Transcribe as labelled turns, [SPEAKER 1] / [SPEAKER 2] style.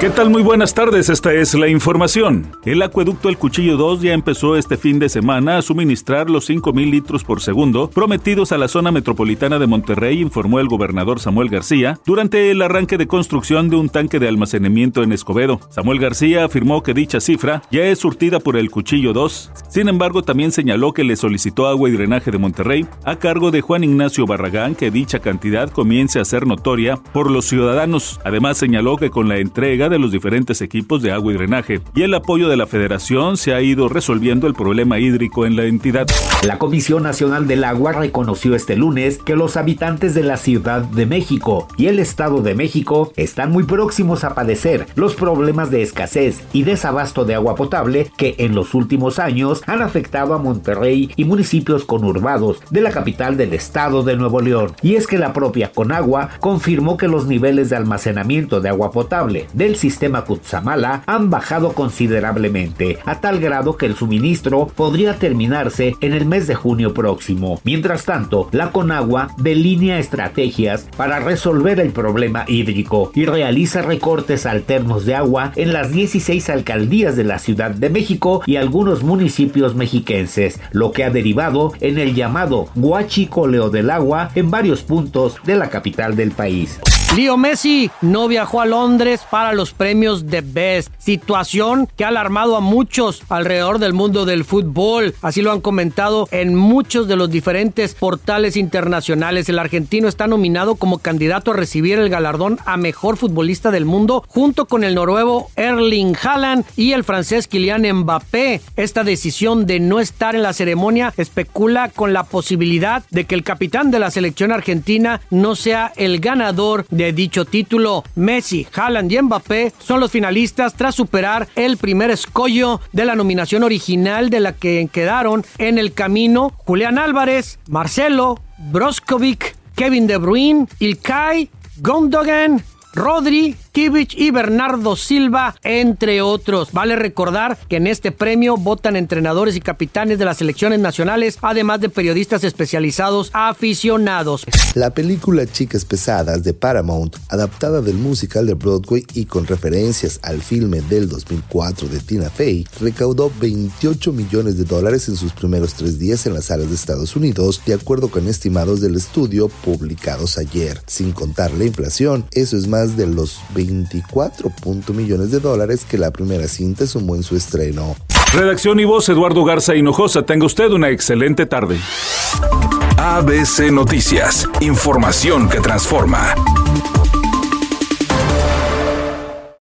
[SPEAKER 1] ¿Qué tal? Muy buenas tardes, esta es la información. El acueducto El Cuchillo 2 ya empezó este fin de semana a suministrar los 5.000 litros por segundo prometidos a la zona metropolitana de Monterrey, informó el gobernador Samuel García durante el arranque de construcción de un tanque de almacenamiento en Escobedo. Samuel García afirmó que dicha cifra ya es surtida por El Cuchillo 2. Sin embargo, también señaló que le solicitó agua y drenaje de Monterrey a cargo de Juan Ignacio Barragán que dicha cantidad comience a ser notoria por los ciudadanos. Además, señaló que con la entrega de los diferentes equipos de agua y drenaje y el apoyo de la federación se ha ido resolviendo el problema hídrico en la entidad.
[SPEAKER 2] La Comisión Nacional del Agua reconoció este lunes que los habitantes de la Ciudad de México y el Estado de México están muy próximos a padecer los problemas de escasez y desabasto de agua potable que en los últimos años han afectado a Monterrey y municipios conurbados de la capital del estado de Nuevo León. Y es que la propia Conagua confirmó que los niveles de almacenamiento de agua potable del sistema Cutzamala han bajado considerablemente, a tal grado que el suministro podría terminarse en el mes de junio próximo. Mientras tanto, la Conagua delinea estrategias para resolver el problema hídrico y realiza recortes alternos de agua en las 16 alcaldías de la Ciudad de México y algunos municipios mexiquenses, lo que ha derivado en el llamado guachicoleo del agua en varios puntos de la capital del país.
[SPEAKER 3] Leo Messi no viajó a Londres para los premios de Best, situación que ha alarmado a muchos alrededor del mundo del fútbol. Así lo han comentado en muchos de los diferentes portales internacionales. El argentino está nominado como candidato a recibir el galardón a mejor futbolista del mundo junto con el noruego Erling Haaland y el francés Kylian Mbappé. Esta decisión de no estar en la ceremonia especula con la posibilidad de que el capitán de la selección argentina no sea el ganador de dicho título. Messi, Haaland y Mbappé son los finalistas tras superar el primer escollo de la nominación original de la que quedaron en el camino Julián Álvarez, Marcelo, Broskovic, Kevin De Bruyne, Ilkay, Gondogan, Rodri, Kibic y Bernardo Silva, entre otros. Vale recordar que en este premio votan entrenadores y capitanes de las selecciones nacionales, además de periodistas especializados aficionados.
[SPEAKER 4] La película Chicas Pesadas de Paramount, adaptada del musical de Broadway y con referencias al filme del 2004 de Tina Fey, recaudó 28 millones de dólares en sus primeros tres días en las salas de Estados Unidos, de acuerdo con estimados del estudio publicados ayer. Sin contar la inflación, eso es más de los 24 millones de dólares que la primera cinta sumó en su estreno.
[SPEAKER 1] Redacción y voz Eduardo Garza Hinojosa. Tenga usted una excelente tarde.
[SPEAKER 5] ABC Noticias. Información que transforma.